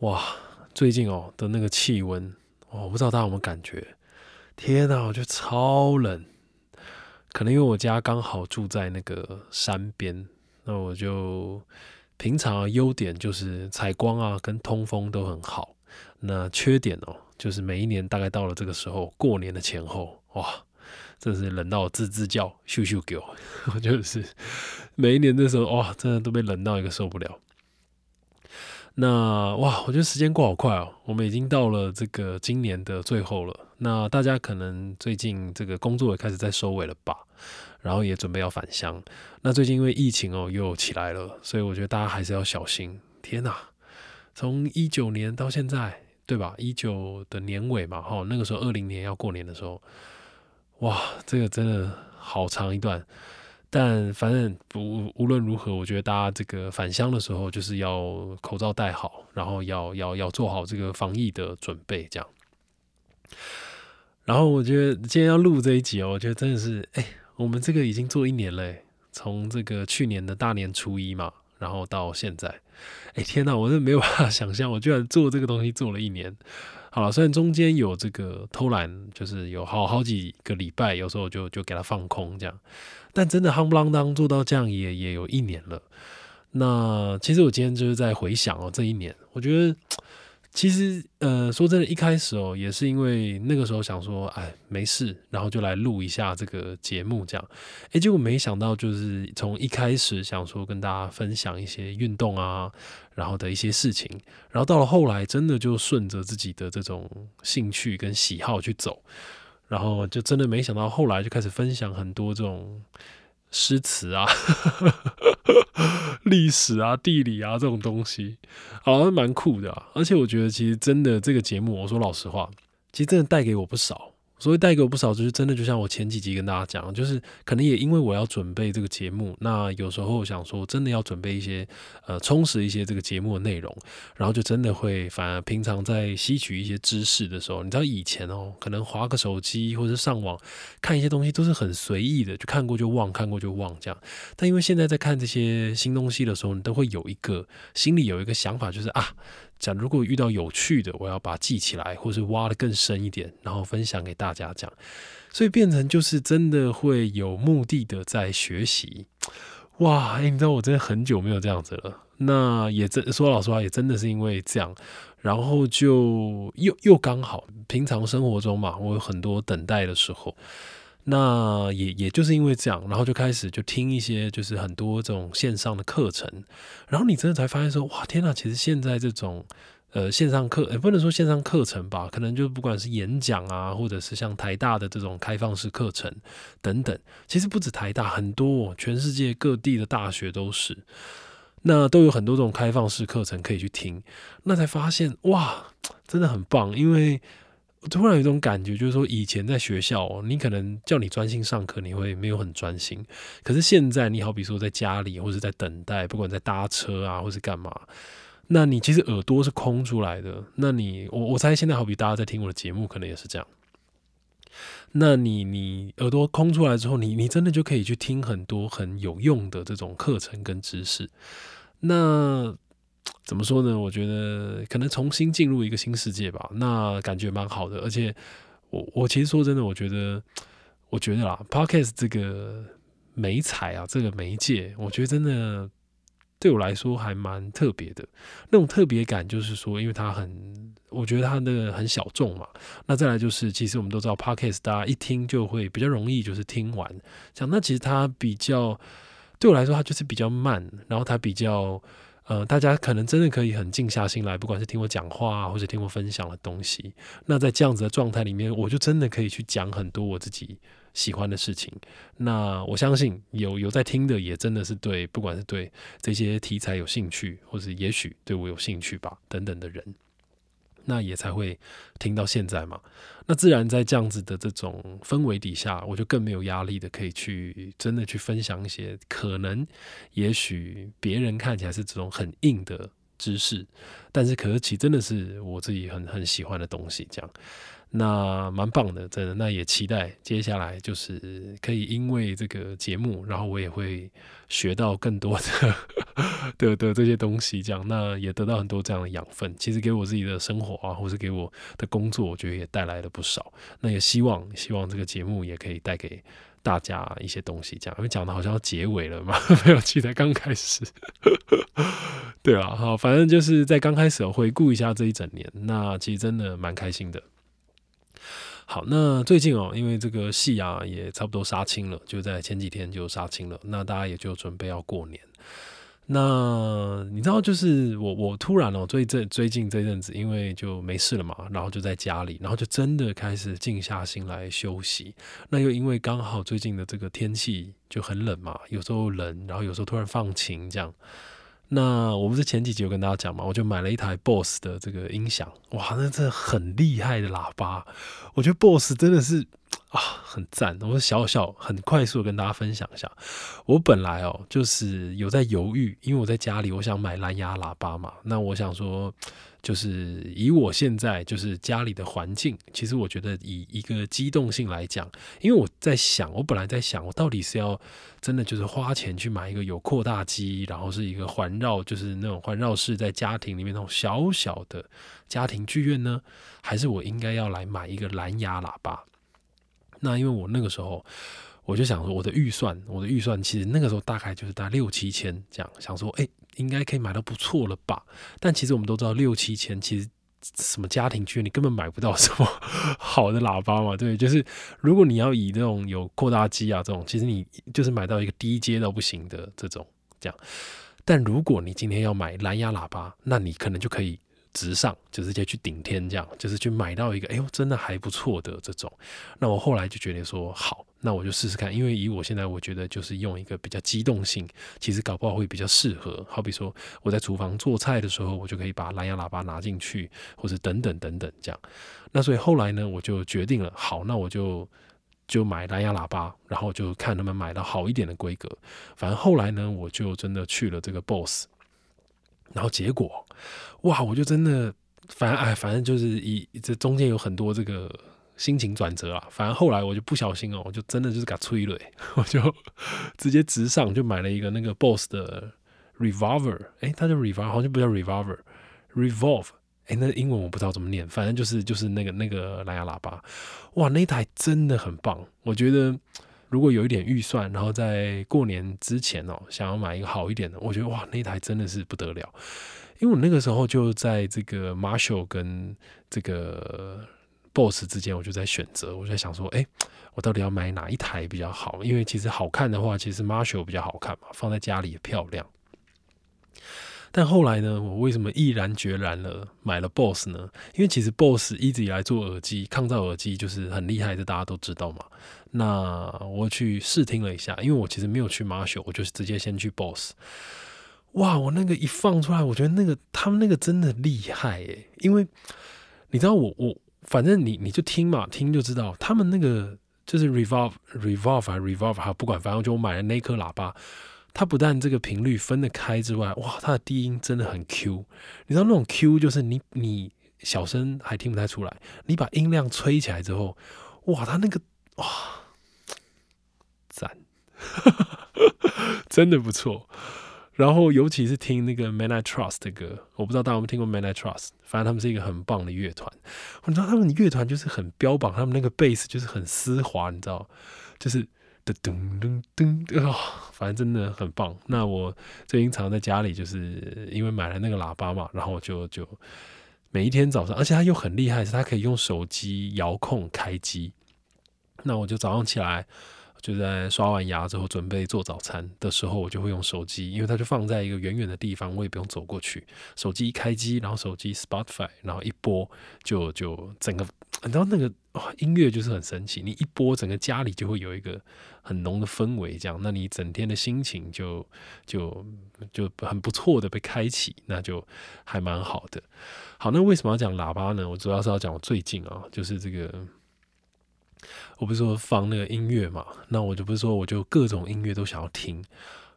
哇，最近哦的那个气温，我不知道大家有没有感觉？天呐，我觉得超冷。可能因为我家刚好住在那个山边，那我就平常优点就是采光啊跟通风都很好。那缺点哦，就是每一年大概到了这个时候，过年的前后，哇，真是冷到吱吱叫，咻咻叫。我就是每一年的时候，哇，真的都被冷到一个受不了。那哇，我觉得时间过好快哦，我们已经到了这个今年的最后了。那大家可能最近这个工作也开始在收尾了吧，然后也准备要返乡。那最近因为疫情哦又起来了，所以我觉得大家还是要小心。天哪，从一九年到现在，对吧？一九的年尾嘛，哈，那个时候二零年要过年的时候，哇，这个真的好长一段。但反正不无论如何，我觉得大家这个返乡的时候，就是要口罩戴好，然后要要要做好这个防疫的准备，这样。然后我觉得今天要录这一集哦，我觉得真的是，哎，我们这个已经做一年嘞，从这个去年的大年初一嘛，然后到现在，哎，天哪，我真的没有办法 想象，我居然做这个东西做了一年。好了，虽然中间有这个偷懒，就是有好好几个礼拜，有时候就就给他放空这样。但真的夯不啷当做到这样也也有一年了。那其实我今天就是在回想哦，这一年，我觉得其实呃说真的，一开始哦也是因为那个时候想说，哎没事，然后就来录一下这个节目这样。哎，结果没想到就是从一开始想说跟大家分享一些运动啊，然后的一些事情，然后到了后来真的就顺着自己的这种兴趣跟喜好去走。然后就真的没想到，后来就开始分享很多这种诗词啊、历史啊、地理啊这种东西，好像蛮酷的。而且我觉得，其实真的这个节目，我说老实话，其实真的带给我不少。所以带给我不少，就是真的，就像我前几集跟大家讲，就是可能也因为我要准备这个节目，那有时候想说真的要准备一些呃充实一些这个节目的内容，然后就真的会反而平常在吸取一些知识的时候，你知道以前哦，可能划个手机或者上网看一些东西都是很随意的，就看过就忘，看过就忘这样。但因为现在在看这些新东西的时候，你都会有一个心里有一个想法，就是啊。讲如果遇到有趣的，我要把它记起来，或是挖的更深一点，然后分享给大家讲，所以变成就是真的会有目的的在学习。哇，哎，你知道我真的很久没有这样子了。那也真说老实话，也真的是因为这样，然后就又又刚好平常生活中嘛，我有很多等待的时候。那也也就是因为这样，然后就开始就听一些就是很多这种线上的课程，然后你真的才发现说，哇，天呐，其实现在这种呃线上课，也不能说线上课程吧，可能就不管是演讲啊，或者是像台大的这种开放式课程等等，其实不止台大，很多全世界各地的大学都是，那都有很多这种开放式课程可以去听，那才发现哇，真的很棒，因为。突然有一种感觉，就是说以前在学校，你可能叫你专心上课，你会没有很专心。可是现在，你好比说在家里，或者在等待，不管在搭车啊，或是干嘛，那你其实耳朵是空出来的。那你，我我猜现在好比大家在听我的节目，可能也是这样。那你你耳朵空出来之后，你你真的就可以去听很多很有用的这种课程跟知识。那。怎么说呢？我觉得可能重新进入一个新世界吧，那感觉蛮好的。而且，我我其实说真的，我觉得，我觉得啦，Podcast 这个媒材啊，这个媒介，我觉得真的对我来说还蛮特别的。那种特别感就是说，因为它很，我觉得它那个很小众嘛。那再来就是，其实我们都知道，Podcast 大家一听就会比较容易，就是听完。讲那其实它比较对我来说，它就是比较慢，然后它比较。呃，大家可能真的可以很静下心来，不管是听我讲话啊，或者听我分享的东西。那在这样子的状态里面，我就真的可以去讲很多我自己喜欢的事情。那我相信有有在听的，也真的是对，不管是对这些题材有兴趣，或者也许对我有兴趣吧，等等的人。那也才会听到现在嘛。那自然在这样子的这种氛围底下，我就更没有压力的，可以去真的去分享一些可能，也许别人看起来是这种很硬的知识，但是可是其真的是我自己很很喜欢的东西，这样。那蛮棒的，真的。那也期待接下来就是可以因为这个节目，然后我也会学到更多的 的的这些东西，这样。那也得到很多这样的养分。其实给我自己的生活啊，或是给我的工作，我觉得也带来了不少。那也希望希望这个节目也可以带给大家一些东西，这样。因为讲的好像要结尾了嘛，没有，其实才刚开始。对啊，好，反正就是在刚开始回顾一下这一整年，那其实真的蛮开心的。好，那最近哦，因为这个戏啊也差不多杀青了，就在前几天就杀青了。那大家也就准备要过年。那你知道，就是我我突然哦，最这最近这阵子，因为就没事了嘛，然后就在家里，然后就真的开始静下心来休息。那又因为刚好最近的这个天气就很冷嘛，有时候冷，然后有时候突然放晴这样。那我不是前几集有跟大家讲嘛，我就买了一台 BOSS 的这个音响，哇，那这很厉害的喇叭，我觉得 BOSS 真的是。啊，很赞！我小小很快速的跟大家分享一下，我本来哦就是有在犹豫，因为我在家里我想买蓝牙喇叭嘛。那我想说，就是以我现在就是家里的环境，其实我觉得以一个机动性来讲，因为我在想，我本来在想，我到底是要真的就是花钱去买一个有扩大机，然后是一个环绕，就是那种环绕式在家庭里面那种小小的家庭剧院呢，还是我应该要来买一个蓝牙喇叭？那因为我那个时候，我就想说，我的预算，我的预算其实那个时候大概就是大概六七千这样，想说，哎，应该可以买到不错了吧？但其实我们都知道，六七千其实什么家庭剧，你根本买不到什么 好的喇叭嘛。对，就是如果你要以那种有扩大机啊这种，其实你就是买到一个低阶到不行的这种这样。但如果你今天要买蓝牙喇叭，那你可能就可以。直上就直接去顶天，这样就是去买到一个哎呦真的还不错的这种。那我后来就觉得说好，那我就试试看，因为以我现在我觉得就是用一个比较机动性，其实搞不好会比较适合。好比说我在厨房做菜的时候，我就可以把蓝牙喇叭拿进去，或者等等等等这样。那所以后来呢，我就决定了，好，那我就就买蓝牙喇叭，然后就看能不能买到好一点的规格。反正后来呢，我就真的去了这个 BOSS。然后结果，哇！我就真的，反正哎，反正就是一这中间有很多这个心情转折啊。反正后来我就不小心哦，我就真的就是给吹了，我就直接直上就买了一个那个 BOSS 的 Revolver，哎，它叫 Revolver，好像不叫 Revolver，Revolve，哎，那英文我不知道怎么念，反正就是就是那个那个蓝牙喇叭，哇，那台真的很棒，我觉得。如果有一点预算，然后在过年之前哦，想要买一个好一点的，我觉得哇，那台真的是不得了。因为我那个时候就在这个 Marshall 跟这个 Boss 之间，我就在选择，我就在想说，哎，我到底要买哪一台比较好？因为其实好看的话，其实 Marshall 比较好看嘛，放在家里也漂亮。但后来呢，我为什么毅然决然了买了 Boss 呢？因为其实 Boss 一直以来做耳机抗噪耳机就是很厉害的，大家都知道嘛。那我去试听了一下，因为我其实没有去 Marshall，我就直接先去 Boss。哇，我那个一放出来，我觉得那个他们那个真的厉害诶，因为你知道我我反正你你就听嘛，听就知道他们那个就是 Revolve Revolve 还 Revolve 哈，不管反正就我买的那颗喇叭。它不但这个频率分得开之外，哇，它的低音真的很 Q。你知道那种 Q 就是你你小声还听不太出来，你把音量吹起来之后，哇，它那个哇，赞，真的不错。然后尤其是听那个 Man I Trust 的歌，我不知道大家有没有听过 Man I Trust，反正他们是一个很棒的乐团。你知道他们乐团就是很标榜他们那个贝斯就是很丝滑，你知道，就是。噔噔噔噔啊，反正真的很棒。那我最近常在家里，就是因为买了那个喇叭嘛，然后就就每一天早上，而且它又很厉害，是它可以用手机遥控开机。那我就早上起来。就在刷完牙之后，准备做早餐的时候，我就会用手机，因为它就放在一个远远的地方，我也不用走过去。手机一开机，然后手机 Spotify，然后一播，就就整个，你知道那个音乐就是很神奇。你一播，整个家里就会有一个很浓的氛围，这样，那你整天的心情就就就很不错的被开启，那就还蛮好的。好，那为什么要讲喇叭呢？我主要是要讲我最近啊，就是这个。我不是说放那个音乐嘛，那我就不是说我就各种音乐都想要听，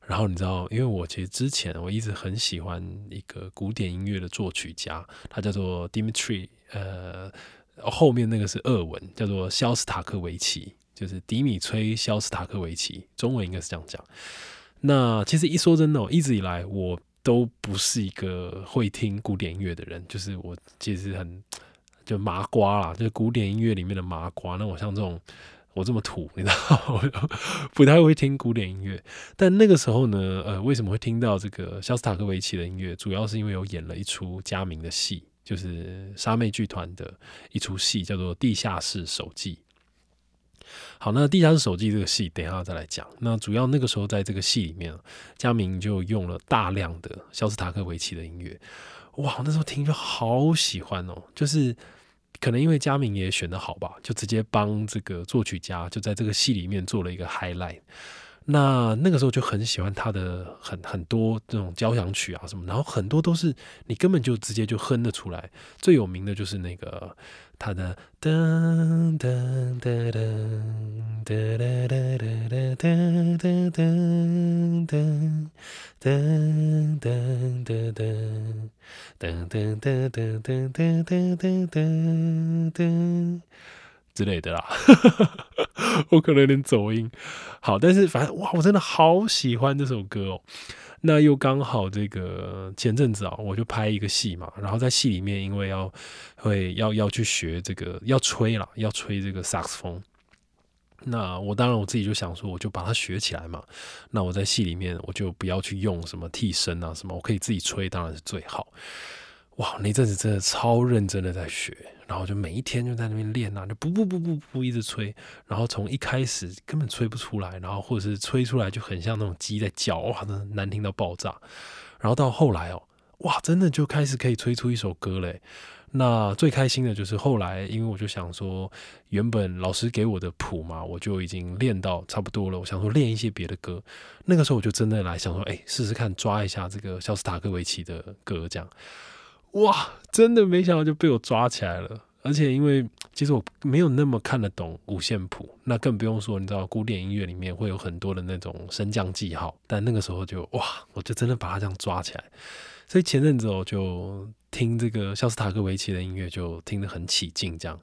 然后你知道，因为我其实之前我一直很喜欢一个古典音乐的作曲家，他叫做 Dimitri，呃，后面那个是俄文，叫做肖斯塔科维奇，就是迪米崔肖斯塔科维奇，中文应该是这样讲。那其实一说真的，一直以来我都不是一个会听古典音乐的人，就是我其实很就麻瓜啦，就是古典音乐里面的麻瓜。那我像这种。我这么土，你知道，我不太会听古典音乐。但那个时候呢，呃，为什么会听到这个肖斯塔科维奇的音乐？主要是因为有演了一出佳明的戏，就是沙妹剧团的一出戏，叫做《地下室手记》。好，那《地下室手记》这个戏，等一下再来讲。那主要那个时候在这个戏里面，佳明就用了大量的肖斯塔科维奇的音乐。哇，那时候听就好喜欢哦，就是。可能因为佳明也选的好吧，就直接帮这个作曲家就在这个戏里面做了一个 highlight。那那个时候就很喜欢他的很很多这种交响曲啊什么，然后很多都是你根本就直接就哼得出来。最有名的就是那个他的噔噔噔噔噔噔噔噔噔噔噔噔。噔噔噔噔噔噔噔噔噔噔噔噔噔之类的啦，我可能有点走音。好，但是反正哇，我真的好喜欢这首歌哦。那又刚好这个前阵子啊，我就拍一个戏嘛，然后在戏里面，因为要会要要去学这个要吹了，要吹这个萨克斯风。那我当然我自己就想说，我就把它学起来嘛。那我在戏里面，我就不要去用什么替身啊什么，我可以自己吹，当然是最好。哇，那阵子真的超认真的在学，然后就每一天就在那边练啊，就不不不不不一直吹，然后从一开始根本吹不出来，然后或者是吹出来就很像那种鸡在叫，哇，那难听到爆炸。然后到后来哦，哇，真的就开始可以吹出一首歌嘞。那最开心的就是后来，因为我就想说，原本老师给我的谱嘛，我就已经练到差不多了。我想说练一些别的歌，那个时候我就真的来想说，哎，试试看抓一下这个肖斯塔科维奇的歌，这样，哇，真的没想到就被我抓起来了。而且因为其实我没有那么看得懂五线谱，那更不用说你知道古典音乐里面会有很多的那种升降记号，但那个时候就哇，我就真的把它这样抓起来。所以前阵子我就听这个肖斯塔科维奇的音乐，就听得很起劲。这样，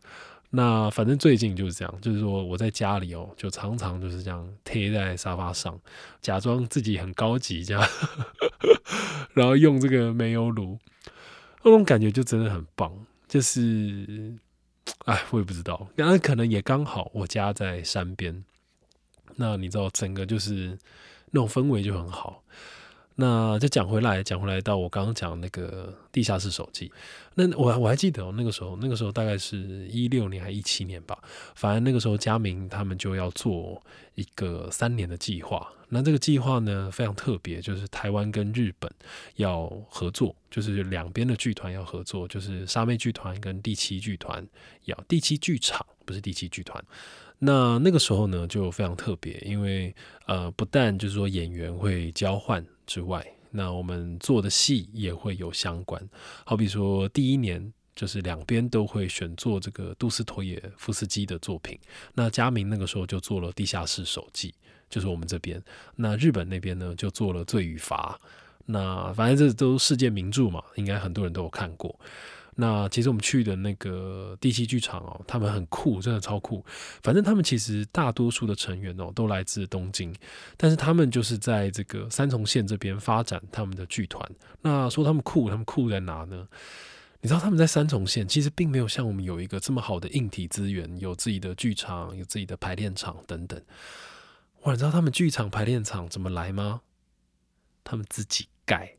那反正最近就是这样，就是说我在家里哦，就常常就是这样贴在沙发上，假装自己很高级这样，然后用这个煤油炉，那种感觉就真的很棒。就是，哎，我也不知道，那可能也刚好我家在山边，那你知道，整个就是那种氛围就很好。那就讲回来，讲回来到我刚刚讲那个地下室手机，那我我还记得哦，那个时候，那个时候大概是一六年还一七年吧，反正那个时候佳明他们就要做一个三年的计划。那这个计划呢非常特别，就是台湾跟日本要合作，就是两边的剧团要合作，就是沙妹剧团跟第七剧团要第七剧场，不是第七剧团。那那个时候呢就非常特别，因为呃不但就是说演员会交换。之外，那我们做的戏也会有相关。好比说，第一年就是两边都会选做这个杜斯托耶夫斯基的作品。那佳明那个时候就做了《地下室手记》，就是我们这边。那日本那边呢，就做了《罪与罚》。那反正这都世界名著嘛，应该很多人都有看过。那其实我们去的那个第七剧场哦，他们很酷，真的超酷。反正他们其实大多数的成员哦，都来自东京，但是他们就是在这个三重县这边发展他们的剧团。那说他们酷，他们酷在哪呢？你知道他们在三重县其实并没有像我们有一个这么好的硬体资源，有自己的剧场，有自己的排练场等等。哇，你知道他们剧场排练场怎么来吗？他们自己盖。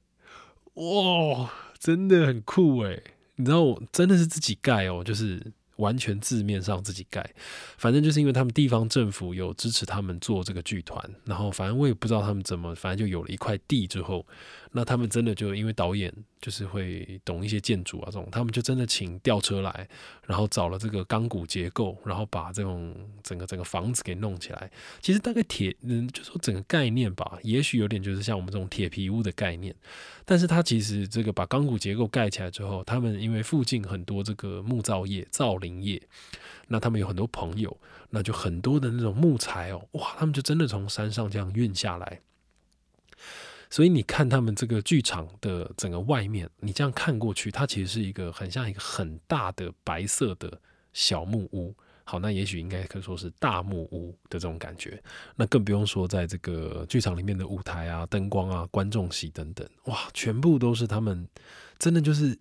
哇，真的很酷诶。你知道我真的是自己盖哦，就是完全字面上自己盖。反正就是因为他们地方政府有支持他们做这个剧团，然后反正我也不知道他们怎么，反正就有了一块地之后，那他们真的就因为导演。就是会懂一些建筑啊，这种他们就真的请吊车来，然后找了这个钢骨结构，然后把这种整个整个房子给弄起来。其实大概铁，嗯，就说整个概念吧，也许有点就是像我们这种铁皮屋的概念。但是它其实这个把钢骨结构盖起来之后，他们因为附近很多这个木造业、造林业，那他们有很多朋友，那就很多的那种木材哦，哇，他们就真的从山上这样运下来。所以你看他们这个剧场的整个外面，你这样看过去，它其实是一个很像一个很大的白色的小木屋。好，那也许应该可以说是大木屋的这种感觉。那更不用说在这个剧场里面的舞台啊、灯光啊、观众席等等，哇，全部都是他们真的就是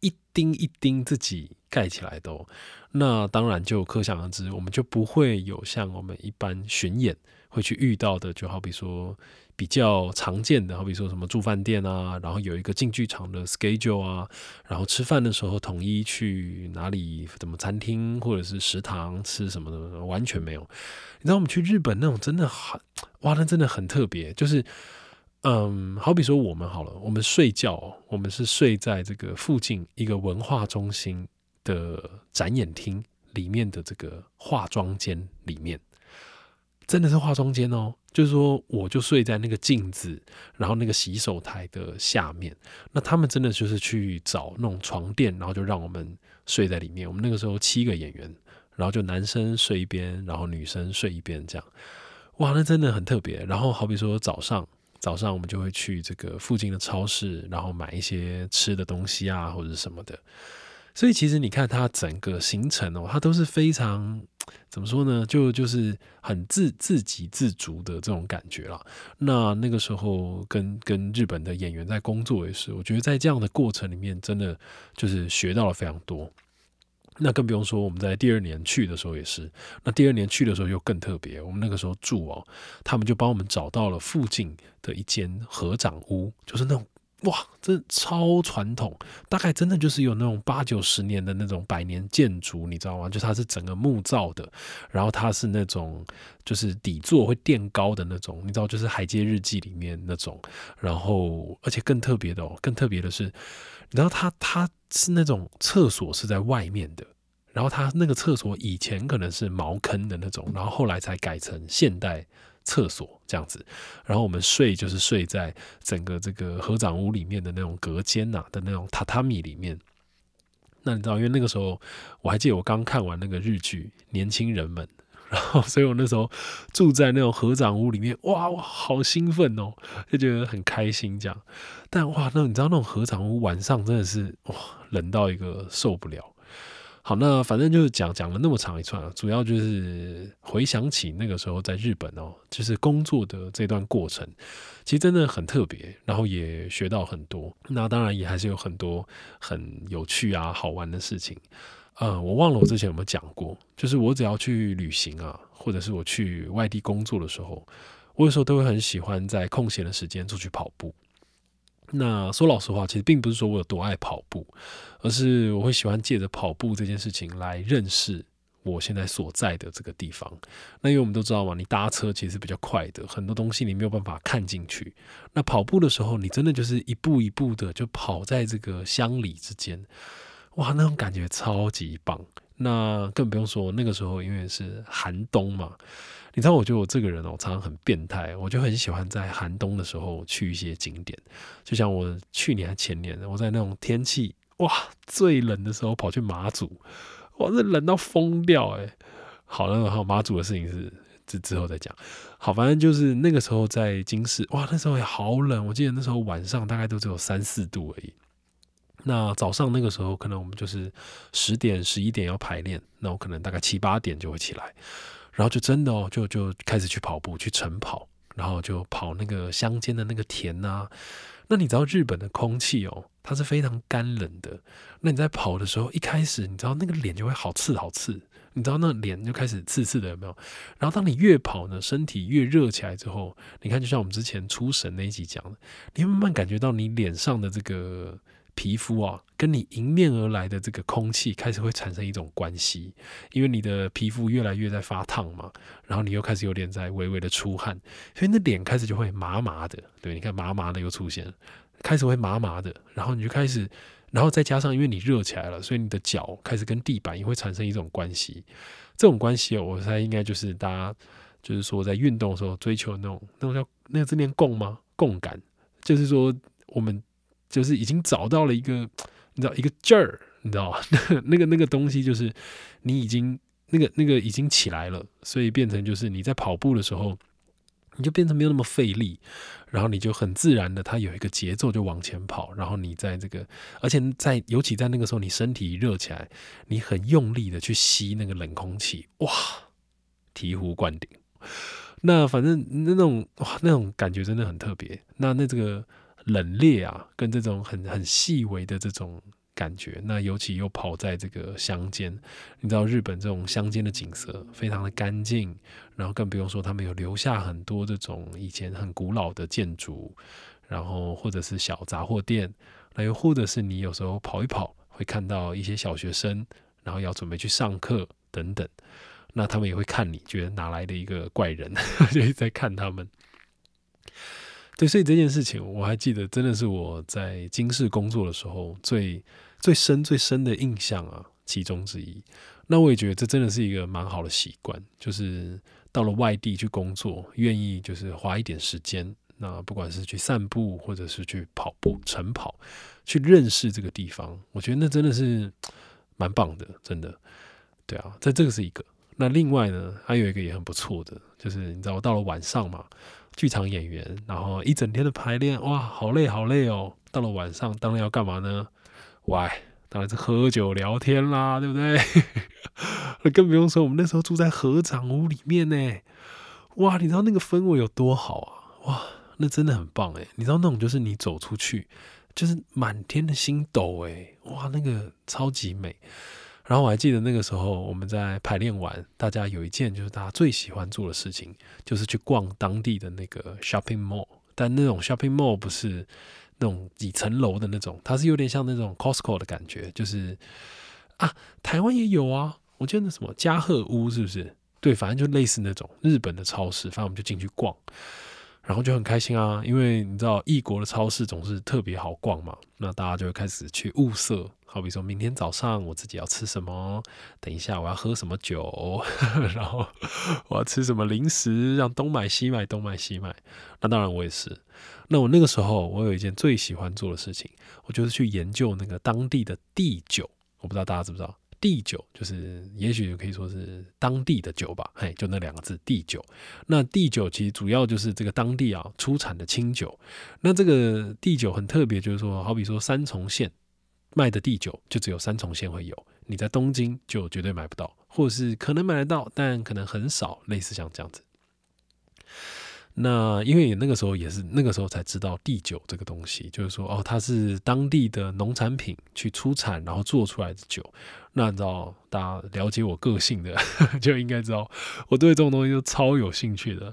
一丁一丁自己盖起来的。哦。那当然就可想而知，我们就不会有像我们一般巡演会去遇到的，就好比说。比较常见的，好比说什么住饭店啊，然后有一个进剧场的 schedule 啊，然后吃饭的时候统一去哪里，怎么餐厅或者是食堂吃什么的，完全没有。你知道我们去日本那种真的很，哇，那真的很特别。就是，嗯，好比说我们好了，我们睡觉，我们是睡在这个附近一个文化中心的展演厅里面的这个化妆间里面。真的是化妆间哦，就是说，我就睡在那个镜子，然后那个洗手台的下面。那他们真的就是去找那种床垫，然后就让我们睡在里面。我们那个时候七个演员，然后就男生睡一边，然后女生睡一边，这样。哇，那真的很特别。然后好比说早上，早上我们就会去这个附近的超市，然后买一些吃的东西啊，或者什么的。所以其实你看它整个行程哦，它都是非常 怎么说呢？就就是很自自给自足的这种感觉了。那那个时候跟跟日本的演员在工作也是，我觉得在这样的过程里面，真的就是学到了非常多。那更不用说我们在第二年去的时候也是。那第二年去的时候又更特别，我们那个时候住哦，他们就帮我们找到了附近的一间合掌屋，就是那种。哇，这超传统，大概真的就是有那种八九十年的那种百年建筑，你知道吗？就它是整个木造的，然后它是那种就是底座会垫高的那种，你知道，就是《海街日记》里面那种。然后，而且更特别的哦，更特别的是，你知道它它是那种厕所是在外面的，然后它那个厕所以前可能是茅坑的那种，然后后来才改成现代。厕所这样子，然后我们睡就是睡在整个这个合掌屋里面的那种隔间呐的那种榻榻米里面。那你知道，因为那个时候我还记得我刚看完那个日剧《年轻人们》，然后所以我那时候住在那种合掌屋里面，哇哇，好兴奋哦，就觉得很开心这样。但哇，那你知道那种合掌屋晚上真的是哇冷到一个受不了。好，那反正就是讲讲了那么长一串啊，主要就是回想起那个时候在日本哦，就是工作的这段过程，其实真的很特别，然后也学到很多。那当然也还是有很多很有趣啊、好玩的事情。呃，我忘了我之前有没有讲过，就是我只要去旅行啊，或者是我去外地工作的时候，我有时候都会很喜欢在空闲的时间出去跑步。那说老实话，其实并不是说我有多爱跑步，而是我会喜欢借着跑步这件事情来认识我现在所在的这个地方。那因为我们都知道嘛，你搭车其实是比较快的，很多东西你没有办法看进去。那跑步的时候，你真的就是一步一步的就跑在这个乡里之间，哇，那种感觉超级棒。那更不用说那个时候，因为是寒冬嘛。你知道，我觉得我这个人哦，常常很变态。我就很喜欢在寒冬的时候去一些景点，就像我去年前年，我在那种天气哇最冷的时候跑去马祖，哇，这冷到疯掉哎！好了，好马祖的事情是之之后再讲。好，反正就是那个时候在金市，哇，那时候也好冷。我记得那时候晚上大概都只有三四度而已。那早上那个时候，可能我们就是十点、十一点要排练，那我可能大概七八点就会起来。然后就真的哦，就就开始去跑步，去晨跑，然后就跑那个乡间的那个田呐。那你知道日本的空气哦，它是非常干冷的。那你在跑的时候，一开始你知道那个脸就会好刺好刺，你知道那脸就开始刺刺的有没有？然后当你越跑呢，身体越热起来之后，你看就像我们之前出神那一集讲的，你慢慢感觉到你脸上的这个。皮肤啊，跟你迎面而来的这个空气开始会产生一种关系，因为你的皮肤越来越在发烫嘛，然后你又开始有点在微微的出汗，所以那脸开始就会麻麻的。对，你看麻麻的又出现，开始会麻麻的，然后你就开始，然后再加上因为你热起来了，所以你的脚开始跟地板也会产生一种关系。这种关系，我猜应该就是大家就是说在运动的时候追求那种那种叫那个字念共吗？共感，就是说我们。就是已经找到了一个，你知道一个劲儿，你知道吗？那个那个东西就是你已经那个那个已经起来了，所以变成就是你在跑步的时候，你就变成没有那么费力，然后你就很自然的，它有一个节奏就往前跑，然后你在这个，而且在尤其在那个时候，你身体热起来，你很用力的去吸那个冷空气，哇，醍醐灌顶。那反正那种哇，那种感觉真的很特别。那那这个冷冽啊，跟这种很很细微的这种。感觉那尤其又跑在这个乡间，你知道日本这种乡间的景色非常的干净，然后更不用说他们有留下很多这种以前很古老的建筑，然后或者是小杂货店，那又或者是你有时候跑一跑会看到一些小学生，然后要准备去上课等等，那他们也会看你，觉得哪来的一个怪人，就在看他们。对，所以这件事情我还记得，真的是我在京市工作的时候最。最深最深的印象啊，其中之一。那我也觉得这真的是一个蛮好的习惯，就是到了外地去工作，愿意就是花一点时间，那不管是去散步，或者是去跑步、晨跑，去认识这个地方，我觉得那真的是蛮棒的，真的。对啊，在这个是一个。那另外呢，还有一个也很不错的，就是你知道，到了晚上嘛，剧场演员，然后一整天的排练，哇，好累好累哦。到了晚上，当然要干嘛呢？喂，当然是喝酒聊天啦，对不对？更不用说我们那时候住在合掌屋里面呢。哇，你知道那个氛围有多好啊？哇，那真的很棒哎！你知道那种就是你走出去，就是满天的星斗哎，哇，那个超级美。然后我还记得那个时候我们在排练完，大家有一件就是大家最喜欢做的事情，就是去逛当地的那个 shopping mall。但那种 shopping mall 不是。那种几层楼的那种，它是有点像那种 Costco 的感觉，就是啊，台湾也有啊，我记得那什么嘉禾屋是不是？对，反正就类似那种日本的超市，反正我们就进去逛，然后就很开心啊，因为你知道异国的超市总是特别好逛嘛，那大家就会开始去物色，好比说明天早上我自己要吃什么，等一下我要喝什么酒，然后我要吃什么零食，让东买西买，东买西买，那当然我也是。那我那个时候，我有一件最喜欢做的事情，我就是去研究那个当地的地酒。我不知道大家知不知道，地酒就是也许可以说是当地的酒吧，嘿，就那两个字地酒。那地酒其实主要就是这个当地啊出产的清酒。那这个地酒很特别，就是说，好比说三重县卖的地酒，就只有三重县会有，你在东京就绝对买不到，或者是可能买得到，但可能很少，类似像这样子。那因为那个时候也是那个时候才知道地酒这个东西，就是说哦，它是当地的农产品去出产，然后做出来的酒。那你知道大家了解我个性的，就应该知道我对这种东西就超有兴趣的。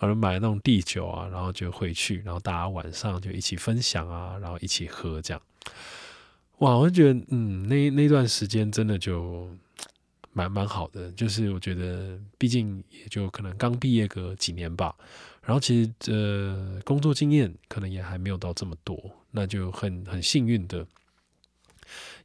而买那种地酒啊，然后就回去，然后大家晚上就一起分享啊，然后一起喝这样。哇，我就觉得嗯，那那段时间真的就蛮蛮好的，就是我觉得毕竟也就可能刚毕业个几年吧。然后其实呃，工作经验可能也还没有到这么多，那就很很幸运的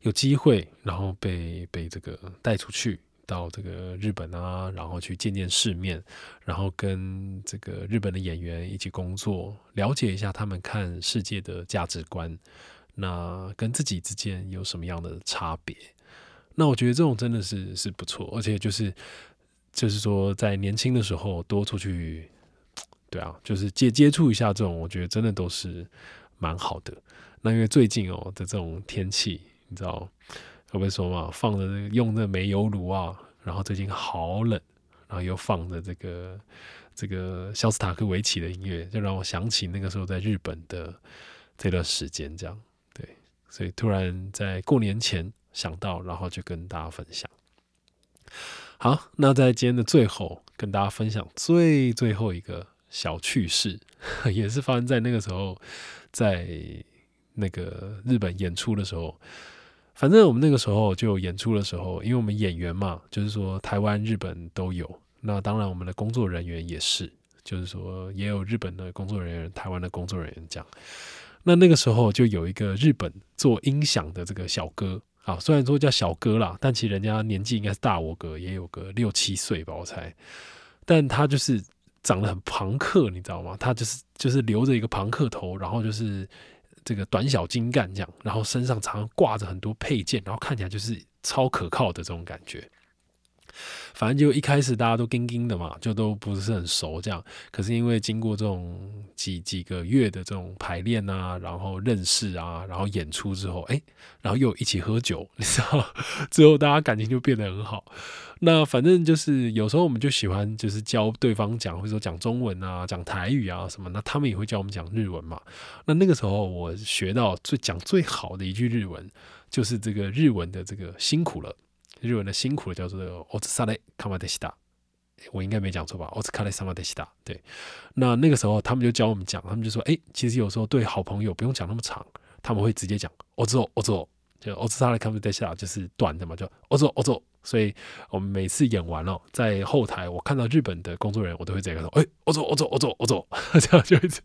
有机会，然后被被这个带出去到这个日本啊，然后去见见世面，然后跟这个日本的演员一起工作，了解一下他们看世界的价值观，那跟自己之间有什么样的差别？那我觉得这种真的是是不错，而且就是就是说在年轻的时候多出去。对啊，就是接接触一下这种，我觉得真的都是蛮好的。那因为最近哦的这种天气，你知道会不会说嘛？放着用那煤油炉啊，然后最近好冷，然后又放着这个这个肖斯塔科维奇的音乐，就让我想起那个时候在日本的这段时间。这样对，所以突然在过年前想到，然后就跟大家分享。好，那在今天的最后，跟大家分享最最后一个。小趣事 也是发生在那个时候，在那个日本演出的时候。反正我们那个时候就演出的时候，因为我们演员嘛，就是说台湾、日本都有。那当然，我们的工作人员也是，就是说也有日本的工作人员、台湾的工作人员这样。那那个时候就有一个日本做音响的这个小哥啊，虽然说叫小哥啦，但其实人家年纪应该是大我哥，也有个六七岁吧，我猜。但他就是。长得很朋克，你知道吗？他就是就是留着一个朋克头，然后就是这个短小精干这样，然后身上常常挂着很多配件，然后看起来就是超可靠的这种感觉。反正就一开始大家都跟跟的嘛，就都不是很熟这样。可是因为经过这种几几个月的这种排练啊，然后认识啊，然后演出之后，哎，然后又一起喝酒，你知道，之后大家感情就变得很好。那反正就是有时候我们就喜欢就是教对方讲，或者说讲中文啊，讲台语啊什么，那他们也会教我们讲日文嘛。那那个时候我学到最讲最好的一句日文，就是这个日文的这个辛苦了。日文的辛苦的叫做“おつされかまでした”，我应该没讲错吧？“おつかれさまでした”。对，那那个时候他们就教我们讲，他们就说：“哎，其实有时候对好朋友不用讲那么长，他们会直接讲‘おつおおつお’，就‘おつされかまでした’就是短的嘛，就‘おつおおつお’。所以我们每次演完了，在后台我看到日本的工作人员，我都会直接说：‘哎，我走，我走，我走，我走’，这样就一直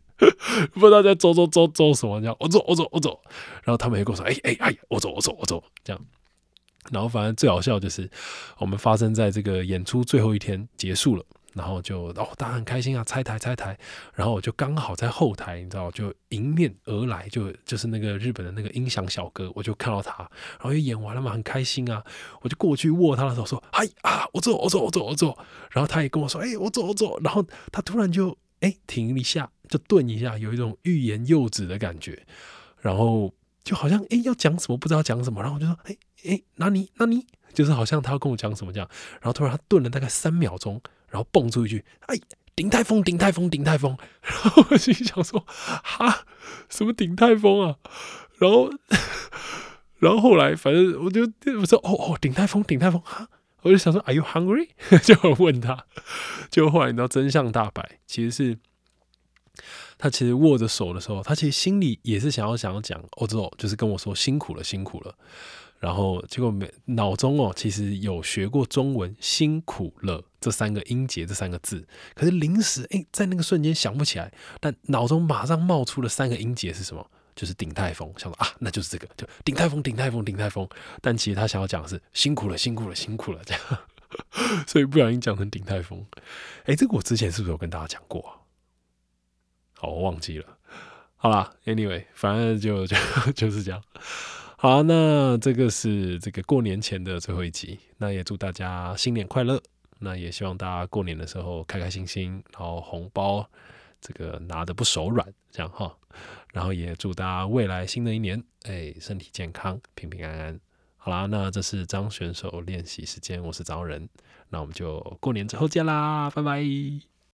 不知道在走走走走什么，这样‘我走，我走，我走’，然后他们会跟我说：‘哎哎哎，我走，我走，我走’，这样。” 然后反正最好笑就是，我们发生在这个演出最后一天结束了，然后就哦大家很开心啊，拆台拆台，然后我就刚好在后台，你知道，就迎面而来，就就是那个日本的那个音响小哥，我就看到他，然后又演完了嘛，很开心啊，我就过去握他的手说，嗨啊，我走我走我走我走，然后他也跟我说，哎，我走我走，然后他突然就哎停一下，就顿一下，有一种欲言又止的感觉，然后。就好像哎要讲什么不知道讲什么，然后我就说哎哎那你那你就是好像他要跟我讲什么这样，然后突然他顿了大概三秒钟，然后蹦出一句哎顶泰丰顶泰丰顶泰丰，然后我心想说哈什么顶泰丰啊，然后然后后来反正我就我说哦哦顶泰丰顶泰丰哈，我就想说 Are you hungry？就问他，就后来你知道真相大白，其实是。他其实握着手的时候，他其实心里也是想要想要讲哦，之后就是跟我说辛苦了，辛苦了。然后结果没脑中哦，其实有学过中文“辛苦了”这三个音节这三个字，可是临时哎，在那个瞬间想不起来，但脑中马上冒出了三个音节是什么？就是顶泰丰，想说啊，那就是这个，就顶泰丰，顶泰丰，顶泰丰。但其实他想要讲的是辛苦了，辛苦了，辛苦了这样，所以不小心讲成顶泰丰。哎，这个我之前是不是有跟大家讲过？好，我忘记了。好啦 a n y w a y 反正就就就是这样。好，那这个是这个过年前的最后一集。那也祝大家新年快乐。那也希望大家过年的时候开开心心，然后红包这个拿的不手软，这样哈。然后也祝大家未来新的一年，哎，身体健康，平平安安。好啦，那这是张选手练习时间，我是张人。那我们就过年之后见啦，拜拜。